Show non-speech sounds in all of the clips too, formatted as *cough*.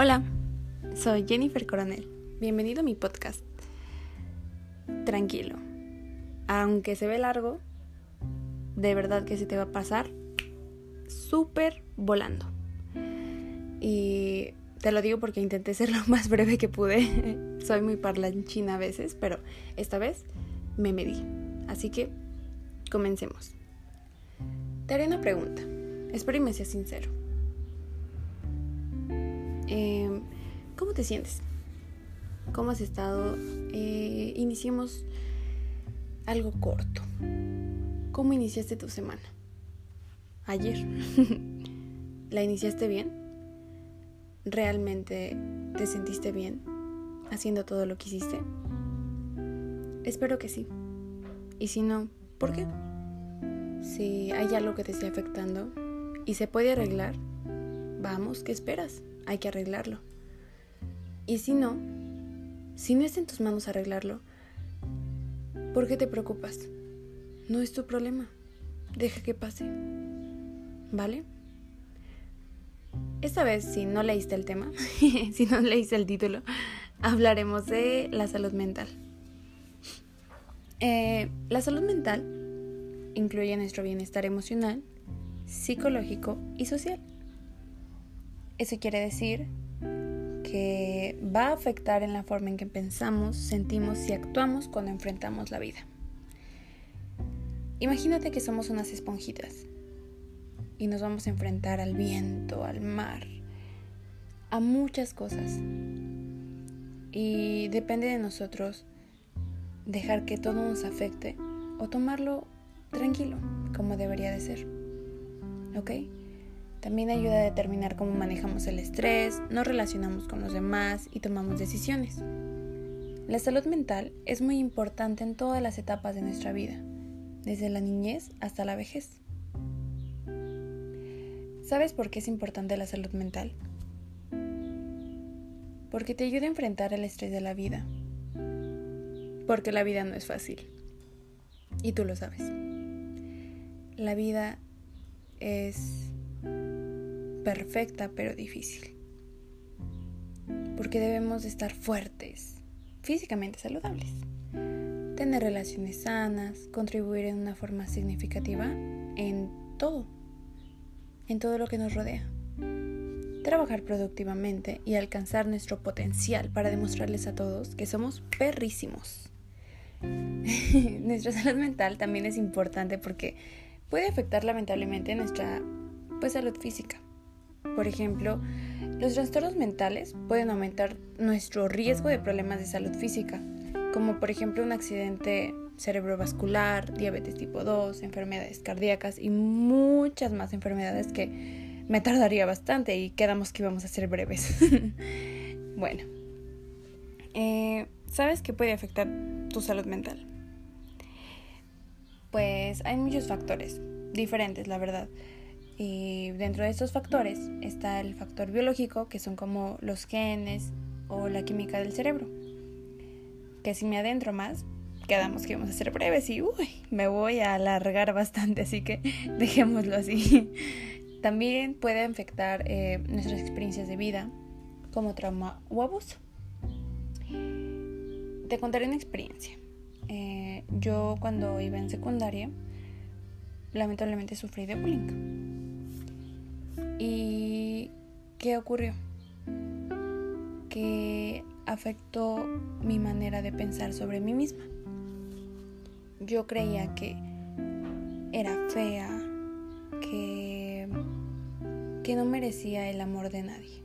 Hola, soy Jennifer Coronel. Bienvenido a mi podcast. Tranquilo. Aunque se ve largo, de verdad que se te va a pasar súper volando. Y te lo digo porque intenté ser lo más breve que pude. *laughs* Soy muy parlanchina a veces, pero esta vez me medí. Así que comencemos. Te haré una pregunta. Espero y me seas sincero. Em, ¿Cómo te sientes? ¿Cómo has estado? Eh, iniciemos algo corto. ¿Cómo iniciaste tu semana? Ayer. *laughs* ¿La iniciaste bien? ¿Realmente te sentiste bien haciendo todo lo que hiciste? Espero que sí. Y si no, ¿por qué? Si hay algo que te esté afectando y se puede arreglar, vamos, ¿qué esperas? Hay que arreglarlo. Y si no, si no está en tus manos arreglarlo, ¿por qué te preocupas? No es tu problema. Deja que pase. ¿Vale? Esta vez, si no leíste el tema, *laughs* si no leíste el título, hablaremos de la salud mental. Eh, la salud mental incluye nuestro bienestar emocional, psicológico y social. Eso quiere decir que va a afectar en la forma en que pensamos, sentimos y actuamos cuando enfrentamos la vida. Imagínate que somos unas esponjitas y nos vamos a enfrentar al viento, al mar, a muchas cosas. Y depende de nosotros dejar que todo nos afecte o tomarlo tranquilo, como debería de ser. ¿Ok? También ayuda a determinar cómo manejamos el estrés, nos relacionamos con los demás y tomamos decisiones. La salud mental es muy importante en todas las etapas de nuestra vida, desde la niñez hasta la vejez. ¿Sabes por qué es importante la salud mental? Porque te ayuda a enfrentar el estrés de la vida. Porque la vida no es fácil. Y tú lo sabes. La vida es perfecta pero difícil. Porque debemos de estar fuertes, físicamente saludables, tener relaciones sanas, contribuir en una forma significativa en todo, en todo lo que nos rodea. Trabajar productivamente y alcanzar nuestro potencial para demostrarles a todos que somos perrísimos. *laughs* Nuestra salud mental también es importante porque puede afectar lamentablemente nuestra pues, salud física. Por ejemplo, los trastornos mentales pueden aumentar nuestro riesgo de problemas de salud física, como por ejemplo un accidente cerebrovascular, diabetes tipo 2, enfermedades cardíacas y muchas más enfermedades que me tardaría bastante y quedamos que íbamos a ser breves. *laughs* bueno, eh, ¿sabes qué puede afectar tu salud mental? Pues hay muchos factores diferentes, la verdad. Y dentro de estos factores está el factor biológico, que son como los genes o la química del cerebro. Que si me adentro más, quedamos que vamos a ser breves y uy, me voy a alargar bastante, así que *laughs* dejémoslo así. *laughs* También puede afectar eh, nuestras experiencias de vida, como trauma o abuso. Te contaré una experiencia. Eh, yo cuando iba en secundaria, lamentablemente sufrí de bullying. ¿Y qué ocurrió? Que afectó mi manera de pensar sobre mí misma. Yo creía que era fea, que, que no merecía el amor de nadie.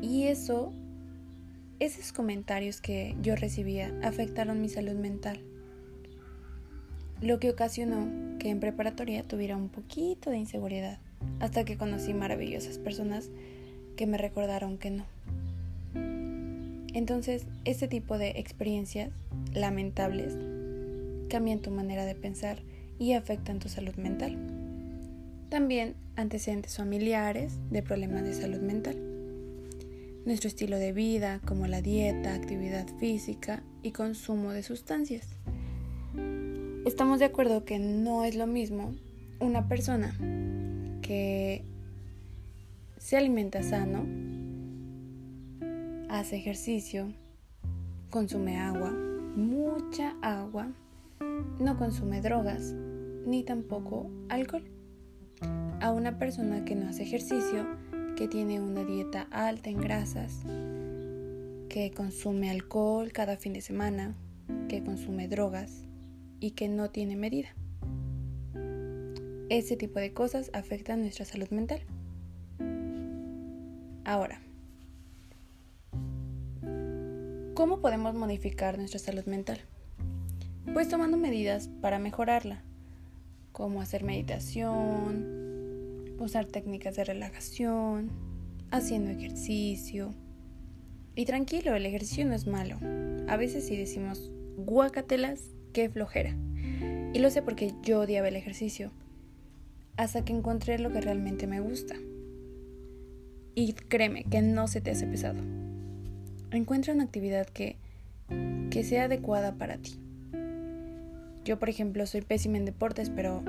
Y eso, esos comentarios que yo recibía afectaron mi salud mental lo que ocasionó que en preparatoria tuviera un poquito de inseguridad, hasta que conocí maravillosas personas que me recordaron que no. Entonces, este tipo de experiencias lamentables cambian tu manera de pensar y afectan tu salud mental. También antecedentes familiares de problemas de salud mental. Nuestro estilo de vida, como la dieta, actividad física y consumo de sustancias. Estamos de acuerdo que no es lo mismo una persona que se alimenta sano, hace ejercicio, consume agua, mucha agua, no consume drogas, ni tampoco alcohol. A una persona que no hace ejercicio, que tiene una dieta alta en grasas, que consume alcohol cada fin de semana, que consume drogas y que no tiene medida. Ese tipo de cosas afectan nuestra salud mental. Ahora, ¿cómo podemos modificar nuestra salud mental? Pues tomando medidas para mejorarla, como hacer meditación, usar técnicas de relajación, haciendo ejercicio. Y tranquilo, el ejercicio no es malo. A veces si decimos, guacatelas, qué flojera. Y lo sé porque yo odiaba el ejercicio, hasta que encontré lo que realmente me gusta. Y créeme que no se te hace pesado. Encuentra una actividad que, que sea adecuada para ti. Yo, por ejemplo, soy pésima en deportes, pero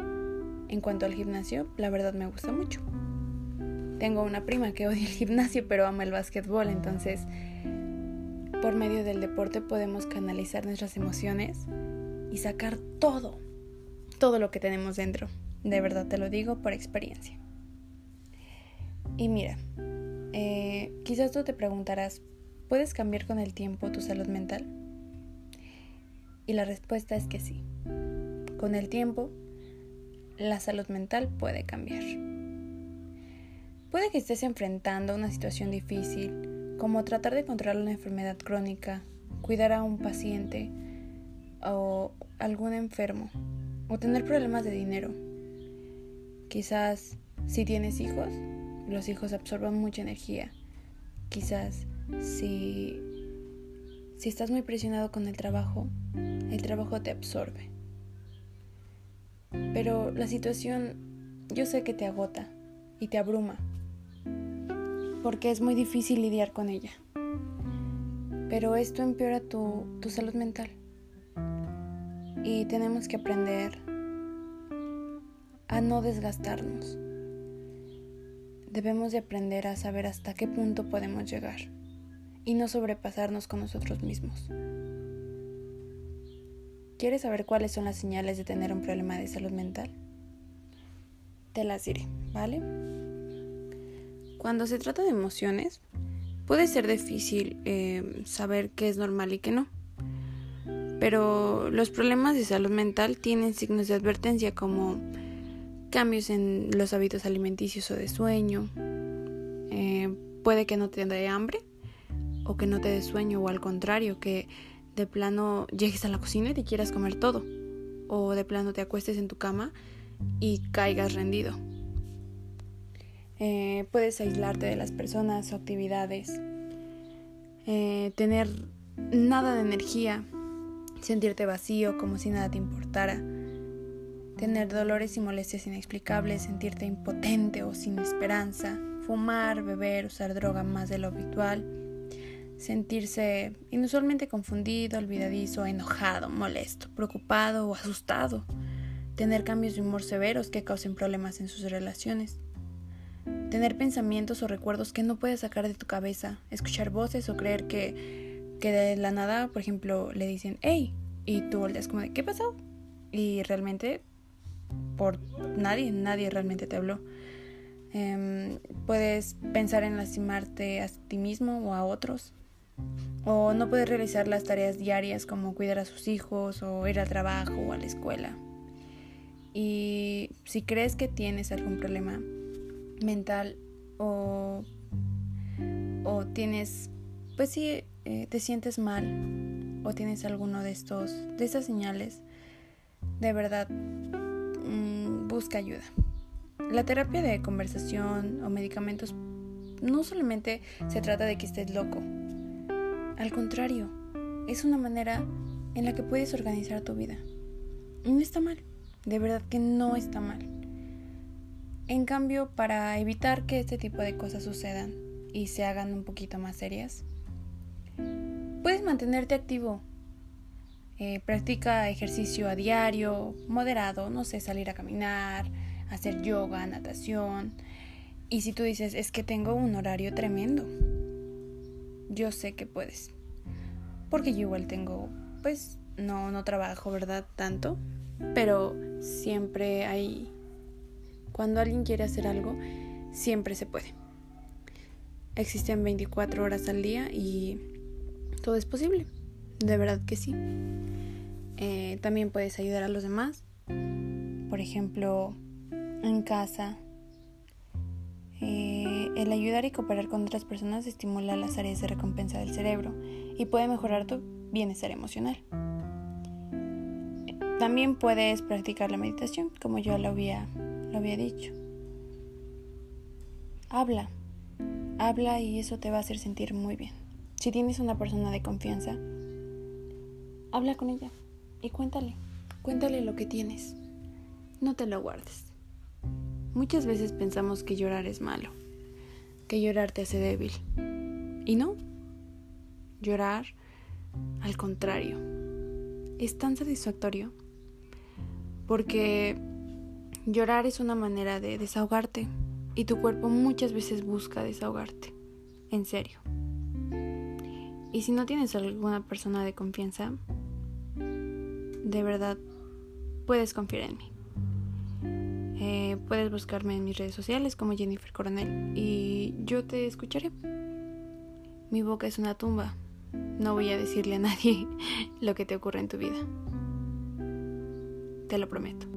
en cuanto al gimnasio, la verdad me gusta mucho. Tengo una prima que *laughs* odia el gimnasio, pero ama el básquetbol, entonces por medio del deporte podemos canalizar nuestras emociones y sacar todo, todo lo que tenemos dentro. De verdad te lo digo por experiencia. Y mira, eh, quizás tú te preguntarás, ¿puedes cambiar con el tiempo tu salud mental? Y la respuesta es que sí. Con el tiempo, la salud mental puede cambiar. Puede que estés enfrentando una situación difícil, como tratar de controlar una enfermedad crónica, cuidar a un paciente o algún enfermo, o tener problemas de dinero. Quizás si tienes hijos, los hijos absorben mucha energía. Quizás si, si estás muy presionado con el trabajo, el trabajo te absorbe. Pero la situación yo sé que te agota y te abruma, porque es muy difícil lidiar con ella. Pero esto empeora tu, tu salud mental. Y tenemos que aprender a no desgastarnos. Debemos de aprender a saber hasta qué punto podemos llegar y no sobrepasarnos con nosotros mismos. ¿Quieres saber cuáles son las señales de tener un problema de salud mental? Te las diré, ¿vale? Cuando se trata de emociones, puede ser difícil eh, saber qué es normal y qué no. Pero los problemas de salud mental tienen signos de advertencia como cambios en los hábitos alimenticios o de sueño. Eh, puede que no te dé hambre o que no te dé sueño o al contrario, que de plano llegues a la cocina y te quieras comer todo. O de plano te acuestes en tu cama y caigas rendido. Eh, puedes aislarte de las personas o actividades. Eh, tener nada de energía. Sentirte vacío como si nada te importara tener dolores y molestias inexplicables, sentirte impotente o sin esperanza, fumar, beber, usar droga más de lo habitual, sentirse inusualmente confundido, olvidadizo, enojado, molesto, preocupado o asustado, tener cambios de humor severos que causen problemas en sus relaciones, tener pensamientos o recuerdos que no puedes sacar de tu cabeza, escuchar voces o creer que, que de la nada, por ejemplo, le dicen, hey, y tú volteas como de, ¿qué pasó? Y realmente por nadie, nadie realmente te habló. Em, puedes pensar en lastimarte a ti mismo o a otros. O no puedes realizar las tareas diarias como cuidar a sus hijos o ir al trabajo o a la escuela. Y si crees que tienes algún problema mental o, o tienes, pues si eh, te sientes mal o tienes alguno de estos, de estas señales, de verdad busca ayuda. La terapia de conversación o medicamentos no solamente se trata de que estés loco. Al contrario, es una manera en la que puedes organizar tu vida. No está mal, de verdad que no está mal. En cambio, para evitar que este tipo de cosas sucedan y se hagan un poquito más serias, puedes mantenerte activo eh, practica ejercicio a diario, moderado, no sé, salir a caminar, hacer yoga, natación. Y si tú dices, es que tengo un horario tremendo, yo sé que puedes. Porque yo igual tengo, pues, no, no trabajo, ¿verdad? Tanto. Pero siempre hay... Cuando alguien quiere hacer algo, siempre se puede. Existen 24 horas al día y todo es posible. De verdad que sí. Eh, también puedes ayudar a los demás. Por ejemplo, en casa, eh, el ayudar y cooperar con otras personas estimula las áreas de recompensa del cerebro y puede mejorar tu bienestar emocional. También puedes practicar la meditación, como yo lo había, lo había dicho. Habla, habla y eso te va a hacer sentir muy bien. Si tienes una persona de confianza, habla con ella y cuéntale, cuéntale lo que tienes. No te lo guardes. Muchas veces pensamos que llorar es malo, que llorar te hace débil. Y no. Llorar, al contrario, es tan satisfactorio porque llorar es una manera de desahogarte y tu cuerpo muchas veces busca desahogarte, en serio. Y si no tienes alguna persona de confianza, de verdad puedes confiar en mí. Eh, puedes buscarme en mis redes sociales como Jennifer Coronel y yo te escucharé. Mi boca es una tumba. No voy a decirle a nadie *laughs* lo que te ocurre en tu vida. Te lo prometo.